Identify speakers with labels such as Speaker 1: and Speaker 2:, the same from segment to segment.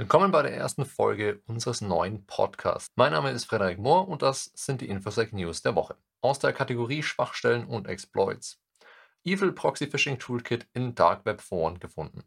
Speaker 1: Willkommen bei der ersten Folge unseres neuen Podcasts. Mein Name ist Frederik Mohr und das sind die Infosec News der Woche. Aus der Kategorie Schwachstellen und Exploits. Evil Proxy Phishing Toolkit in Dark Web Foren gefunden.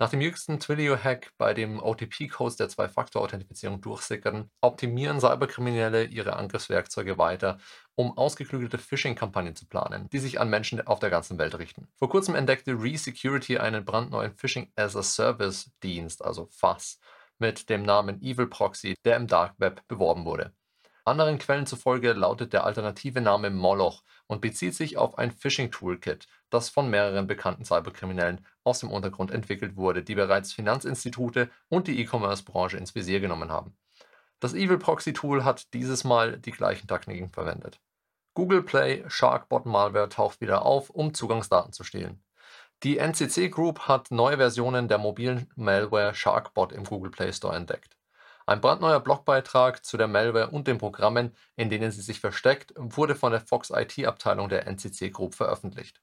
Speaker 1: Nach dem jüngsten Twilio-Hack, bei dem OTP-Codes der Zwei-Faktor-Authentifizierung durchsickerten, optimieren Cyberkriminelle ihre Angriffswerkzeuge weiter, um ausgeklügelte Phishing-Kampagnen zu planen, die sich an Menschen auf der ganzen Welt richten. Vor kurzem entdeckte Resecurity einen brandneuen Phishing-as-a-Service-Dienst, also FAS, mit dem Namen Evil Proxy, der im Dark Web beworben wurde. Anderen Quellen zufolge lautet der alternative Name Moloch und bezieht sich auf ein Phishing-Toolkit, das von mehreren bekannten Cyberkriminellen aus dem Untergrund entwickelt wurde, die bereits Finanzinstitute und die E-Commerce-Branche ins Visier genommen haben. Das Evil Proxy Tool hat dieses Mal die gleichen Techniken verwendet. Google Play Sharkbot Malware taucht wieder auf, um Zugangsdaten zu stehlen. Die NCC Group hat neue Versionen der mobilen Malware Sharkbot im Google Play Store entdeckt. Ein brandneuer Blogbeitrag zu der Malware und den Programmen, in denen sie sich versteckt, wurde von der Fox IT-Abteilung der NCC Group veröffentlicht.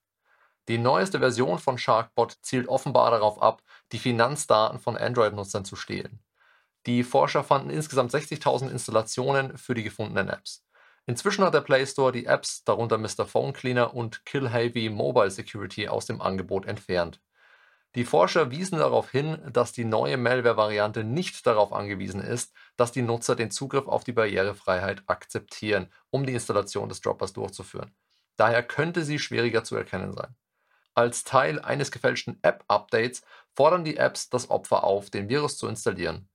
Speaker 1: Die neueste Version von Sharkbot zielt offenbar darauf ab, die Finanzdaten von Android-Nutzern zu stehlen. Die Forscher fanden insgesamt 60.000 Installationen für die gefundenen Apps. Inzwischen hat der Play Store die Apps, darunter Mr. Phone Cleaner und Kill Heavy Mobile Security, aus dem Angebot entfernt. Die Forscher wiesen darauf hin, dass die neue Malware-Variante nicht darauf angewiesen ist, dass die Nutzer den Zugriff auf die Barrierefreiheit akzeptieren, um die Installation des Droppers durchzuführen. Daher könnte sie schwieriger zu erkennen sein. Als Teil eines gefälschten App-Updates fordern die Apps das Opfer auf, den Virus zu installieren.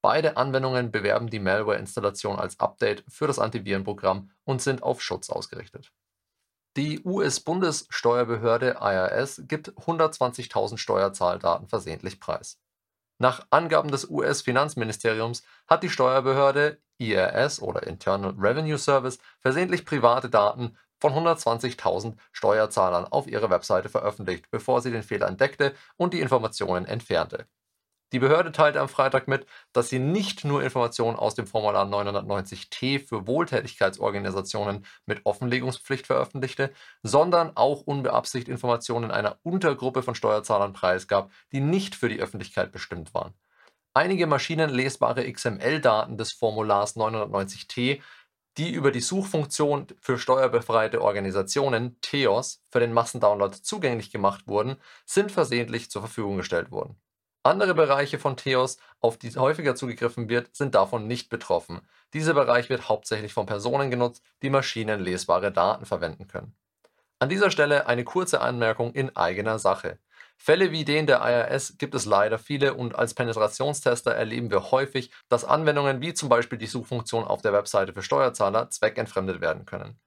Speaker 1: Beide Anwendungen bewerben die Malware-Installation als Update für das Antivirenprogramm und sind auf Schutz ausgerichtet. Die US-Bundessteuerbehörde IRS gibt 120.000 Steuerzahldaten versehentlich preis. Nach Angaben des US-Finanzministeriums hat die Steuerbehörde IRS oder Internal Revenue Service versehentlich private Daten von 120.000 Steuerzahlern auf ihrer Webseite veröffentlicht, bevor sie den Fehler entdeckte und die Informationen entfernte. Die Behörde teilte am Freitag mit, dass sie nicht nur Informationen aus dem Formular 990T für Wohltätigkeitsorganisationen mit Offenlegungspflicht veröffentlichte, sondern auch unbeabsichtigt Informationen einer Untergruppe von Steuerzahlern preisgab, die nicht für die Öffentlichkeit bestimmt waren. Einige maschinenlesbare XML-Daten des Formulars 990T, die über die Suchfunktion für steuerbefreite Organisationen TEOS für den Massendownload zugänglich gemacht wurden, sind versehentlich zur Verfügung gestellt worden. Andere Bereiche von TEOS, auf die häufiger zugegriffen wird, sind davon nicht betroffen. Dieser Bereich wird hauptsächlich von Personen genutzt, die maschinenlesbare Daten verwenden können. An dieser Stelle eine kurze Anmerkung in eigener Sache. Fälle wie den der IRS gibt es leider viele und als Penetrationstester erleben wir häufig, dass Anwendungen wie zum Beispiel die Suchfunktion auf der Webseite für Steuerzahler zweckentfremdet werden können.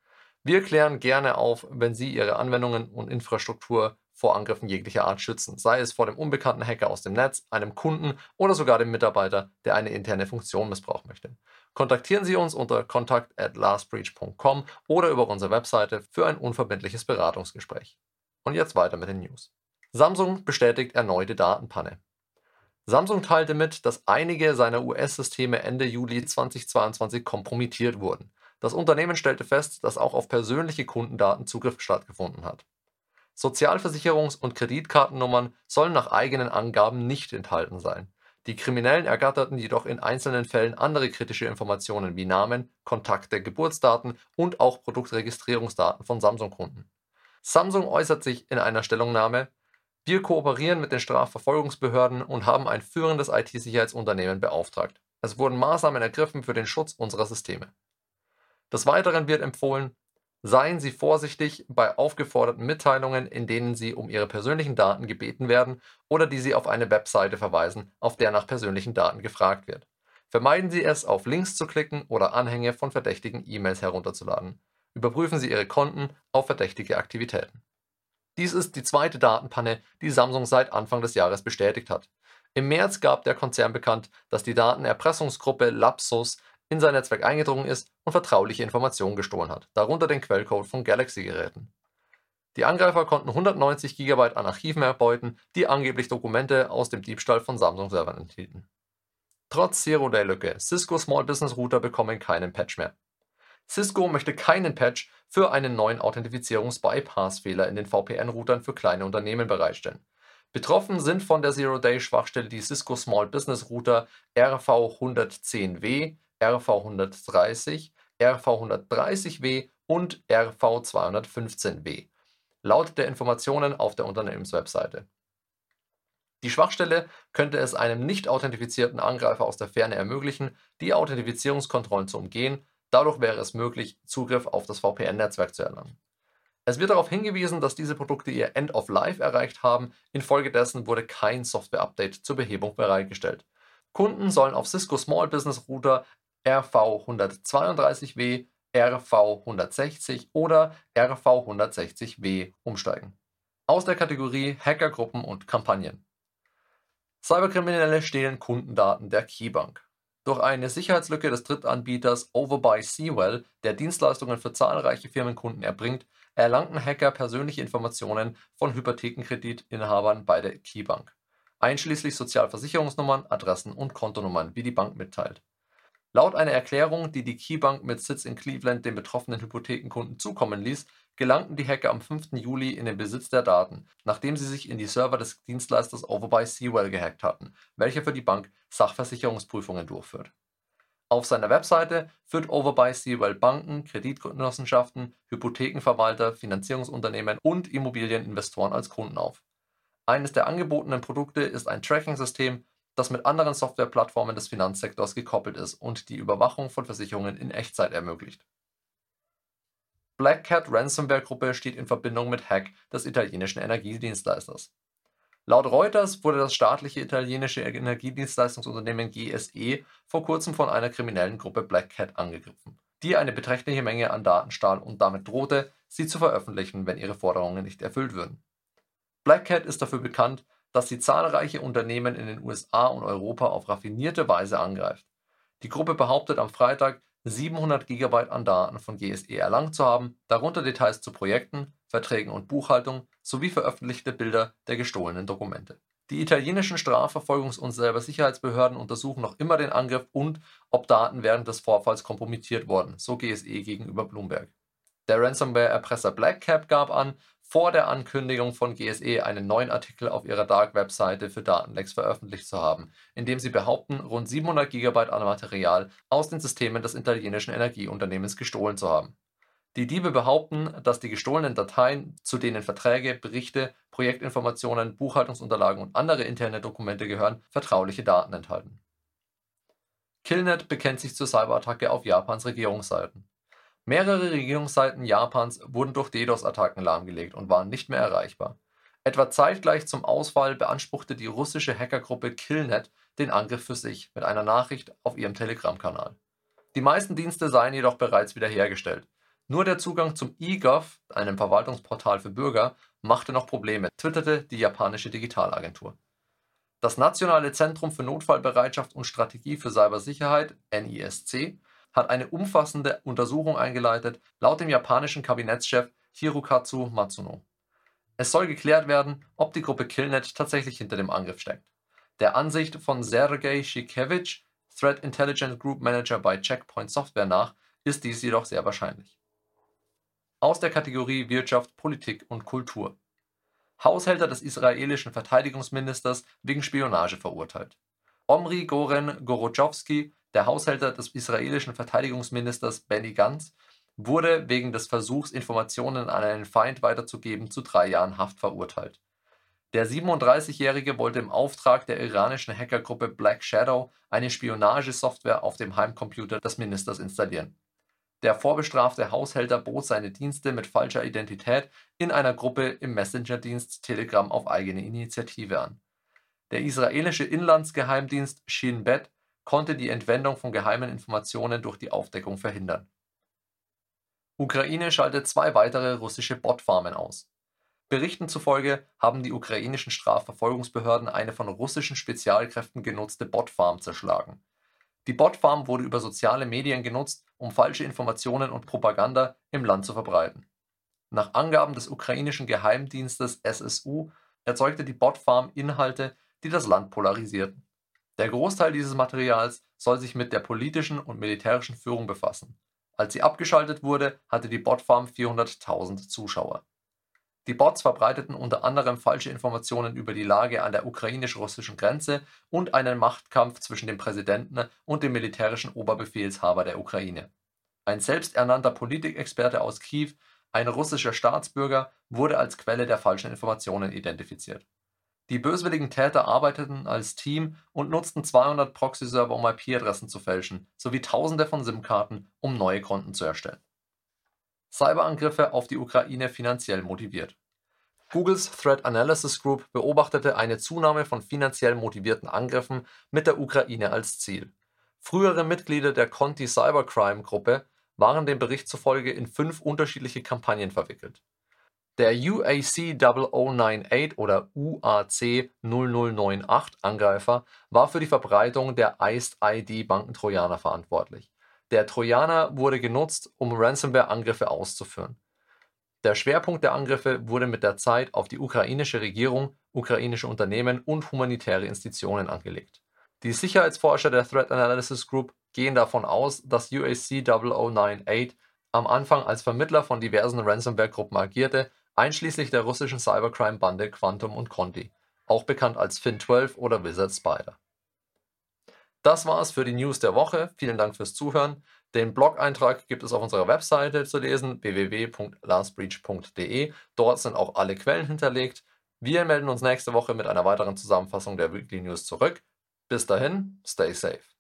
Speaker 1: Wir klären gerne auf, wenn Sie Ihre Anwendungen und Infrastruktur vor Angriffen jeglicher Art schützen, sei es vor dem unbekannten Hacker aus dem Netz, einem Kunden oder sogar dem Mitarbeiter, der eine interne Funktion missbrauchen möchte. Kontaktieren Sie uns unter contact at lastbreach.com oder über unsere Webseite für ein unverbindliches Beratungsgespräch. Und jetzt weiter mit den News. Samsung bestätigt erneute Datenpanne. Samsung teilte mit, dass einige seiner US-Systeme Ende Juli 2022 kompromittiert wurden. Das Unternehmen stellte fest, dass auch auf persönliche Kundendaten Zugriff stattgefunden hat. Sozialversicherungs- und Kreditkartennummern sollen nach eigenen Angaben nicht enthalten sein. Die Kriminellen ergatterten jedoch in einzelnen Fällen andere kritische Informationen wie Namen, Kontakte, Geburtsdaten und auch Produktregistrierungsdaten von Samsung-Kunden. Samsung äußert sich in einer Stellungnahme, wir kooperieren mit den Strafverfolgungsbehörden und haben ein führendes IT-Sicherheitsunternehmen beauftragt. Es wurden Maßnahmen ergriffen für den Schutz unserer Systeme. Des Weiteren wird empfohlen, Seien Sie vorsichtig bei aufgeforderten Mitteilungen, in denen Sie um Ihre persönlichen Daten gebeten werden oder die Sie auf eine Webseite verweisen, auf der nach persönlichen Daten gefragt wird. Vermeiden Sie es, auf Links zu klicken oder Anhänge von verdächtigen E-Mails herunterzuladen. Überprüfen Sie Ihre Konten auf verdächtige Aktivitäten. Dies ist die zweite Datenpanne, die Samsung seit Anfang des Jahres bestätigt hat. Im März gab der Konzern bekannt, dass die Datenerpressungsgruppe Lapsus in sein Netzwerk eingedrungen ist und vertrauliche Informationen gestohlen hat, darunter den Quellcode von Galaxy-Geräten. Die Angreifer konnten 190 GB an Archiven erbeuten, die angeblich Dokumente aus dem Diebstahl von Samsung-Servern enthielten. Trotz Zero-Day-Lücke, Cisco Small Business Router bekommen keinen Patch mehr. Cisco möchte keinen Patch für einen neuen Authentifizierungs-Bypass-Fehler in den VPN-Routern für kleine Unternehmen bereitstellen. Betroffen sind von der Zero-Day-Schwachstelle die Cisco Small Business Router RV110W, RV130, RV130W und RV215W, laut der Informationen auf der Unternehmenswebseite. Die Schwachstelle könnte es einem nicht authentifizierten Angreifer aus der Ferne ermöglichen, die Authentifizierungskontrollen zu umgehen, dadurch wäre es möglich, Zugriff auf das VPN-Netzwerk zu erlangen. Es wird darauf hingewiesen, dass diese Produkte ihr End of Life erreicht haben, infolgedessen wurde kein Software-Update zur Behebung bereitgestellt. Kunden sollen auf Cisco Small Business Router RV132W, RV160 oder RV160W umsteigen. Aus der Kategorie Hackergruppen und Kampagnen. Cyberkriminelle stehlen Kundendaten der Keybank. Durch eine Sicherheitslücke des Drittanbieters Overbuy Seawell, der Dienstleistungen für zahlreiche Firmenkunden erbringt, erlangten Hacker persönliche Informationen von Hypothekenkreditinhabern bei der Keybank, einschließlich Sozialversicherungsnummern, Adressen und Kontonummern, wie die Bank mitteilt. Laut einer Erklärung, die die Keybank mit Sitz in Cleveland den betroffenen Hypothekenkunden zukommen ließ, gelangten die Hacker am 5. Juli in den Besitz der Daten, nachdem sie sich in die Server des Dienstleisters Overbuy Seawell gehackt hatten, welcher für die Bank Sachversicherungsprüfungen durchführt. Auf seiner Webseite führt Overbuy Seawell Banken, Kreditgenossenschaften, Hypothekenverwalter, Finanzierungsunternehmen und Immobilieninvestoren als Kunden auf. Eines der angebotenen Produkte ist ein Tracking-System, das mit anderen Softwareplattformen des Finanzsektors gekoppelt ist und die Überwachung von Versicherungen in Echtzeit ermöglicht. Black Cat Ransomware-Gruppe steht in Verbindung mit Hack des italienischen Energiedienstleisters. Laut Reuters wurde das staatliche italienische Energiedienstleistungsunternehmen GSE vor kurzem von einer kriminellen Gruppe Black Cat angegriffen, die eine beträchtliche Menge an Daten stahl und damit drohte, sie zu veröffentlichen, wenn ihre Forderungen nicht erfüllt würden. Black Cat ist dafür bekannt, dass sie zahlreiche Unternehmen in den USA und Europa auf raffinierte Weise angreift. Die Gruppe behauptet am Freitag, 700 GB an Daten von GSE erlangt zu haben, darunter Details zu Projekten, Verträgen und Buchhaltung sowie veröffentlichte Bilder der gestohlenen Dokumente. Die italienischen Strafverfolgungs- und Cybersicherheitsbehörden untersuchen noch immer den Angriff und ob Daten während des Vorfalls kompromittiert wurden, so GSE gegenüber Bloomberg. Der Ransomware-Erpresser Blackcap gab an, vor der Ankündigung von GSE einen neuen Artikel auf ihrer Dark-Webseite für Datenlecks veröffentlicht zu haben, in dem sie behaupten, rund 700 GB an Material aus den Systemen des italienischen Energieunternehmens gestohlen zu haben. Die Diebe behaupten, dass die gestohlenen Dateien, zu denen Verträge, Berichte, Projektinformationen, Buchhaltungsunterlagen und andere interne Dokumente gehören, vertrauliche Daten enthalten. Killnet bekennt sich zur Cyberattacke auf Japans Regierungsseiten. Mehrere Regierungsseiten Japans wurden durch DDoS-Attacken lahmgelegt und waren nicht mehr erreichbar. Etwa zeitgleich zum Ausfall beanspruchte die russische Hackergruppe Killnet den Angriff für sich mit einer Nachricht auf ihrem Telegram-Kanal. Die meisten Dienste seien jedoch bereits wiederhergestellt. Nur der Zugang zum eGov, einem Verwaltungsportal für Bürger, machte noch Probleme, twitterte die japanische Digitalagentur. Das Nationale Zentrum für Notfallbereitschaft und Strategie für Cybersicherheit, NISC, hat eine umfassende Untersuchung eingeleitet, laut dem japanischen Kabinettschef Hirokatsu Matsuno. Es soll geklärt werden, ob die Gruppe Killnet tatsächlich hinter dem Angriff steckt. Der Ansicht von Sergei Shikevich, Threat Intelligence Group Manager bei Checkpoint Software nach, ist dies jedoch sehr wahrscheinlich. Aus der Kategorie Wirtschaft, Politik und Kultur. Haushälter des israelischen Verteidigungsministers wegen Spionage verurteilt. Omri Goren Gorotschowski der Haushälter des israelischen Verteidigungsministers Benny Gantz wurde wegen des Versuchs, Informationen an einen Feind weiterzugeben, zu drei Jahren Haft verurteilt. Der 37-Jährige wollte im Auftrag der iranischen Hackergruppe Black Shadow eine Spionagesoftware auf dem Heimcomputer des Ministers installieren. Der vorbestrafte Haushälter bot seine Dienste mit falscher Identität in einer Gruppe im Messenger-Dienst Telegram auf eigene Initiative an. Der israelische Inlandsgeheimdienst Shin Bet konnte die Entwendung von geheimen Informationen durch die Aufdeckung verhindern. Ukraine schaltet zwei weitere russische Botfarmen aus. Berichten zufolge haben die ukrainischen Strafverfolgungsbehörden eine von russischen Spezialkräften genutzte Botfarm zerschlagen. Die Botfarm wurde über soziale Medien genutzt, um falsche Informationen und Propaganda im Land zu verbreiten. Nach Angaben des ukrainischen Geheimdienstes SSU erzeugte die Botfarm Inhalte, die das Land polarisierten. Der Großteil dieses Materials soll sich mit der politischen und militärischen Führung befassen. Als sie abgeschaltet wurde, hatte die Botfarm 400.000 Zuschauer. Die Bots verbreiteten unter anderem falsche Informationen über die Lage an der ukrainisch-russischen Grenze und einen Machtkampf zwischen dem Präsidenten und dem militärischen Oberbefehlshaber der Ukraine. Ein selbsternannter Politikexperte aus Kiew, ein russischer Staatsbürger, wurde als Quelle der falschen Informationen identifiziert. Die böswilligen Täter arbeiteten als Team und nutzten 200 Proxy-Server, um IP-Adressen zu fälschen, sowie Tausende von SIM-Karten, um neue Konten zu erstellen. Cyberangriffe auf die Ukraine finanziell motiviert. Googles Threat Analysis Group beobachtete eine Zunahme von finanziell motivierten Angriffen mit der Ukraine als Ziel. Frühere Mitglieder der Conti Cybercrime Gruppe waren dem Bericht zufolge in fünf unterschiedliche Kampagnen verwickelt. Der UAC 0098 oder UAC 0098 Angreifer war für die Verbreitung der Iced ID Bankentrojaner verantwortlich. Der Trojaner wurde genutzt, um Ransomware-Angriffe auszuführen. Der Schwerpunkt der Angriffe wurde mit der Zeit auf die ukrainische Regierung, ukrainische Unternehmen und humanitäre Institutionen angelegt. Die Sicherheitsforscher der Threat Analysis Group gehen davon aus, dass UAC 0098 am Anfang als Vermittler von diversen Ransomware-Gruppen agierte, einschließlich der russischen Cybercrime-Bande Quantum und Conti, auch bekannt als Fin12 oder Wizard Spider. Das war es für die News der Woche. Vielen Dank fürs Zuhören. Den Blog-Eintrag gibt es auf unserer Webseite zu lesen, www.lastbreach.de. Dort sind auch alle Quellen hinterlegt. Wir melden uns nächste Woche mit einer weiteren Zusammenfassung der Weekly News zurück. Bis dahin, stay safe.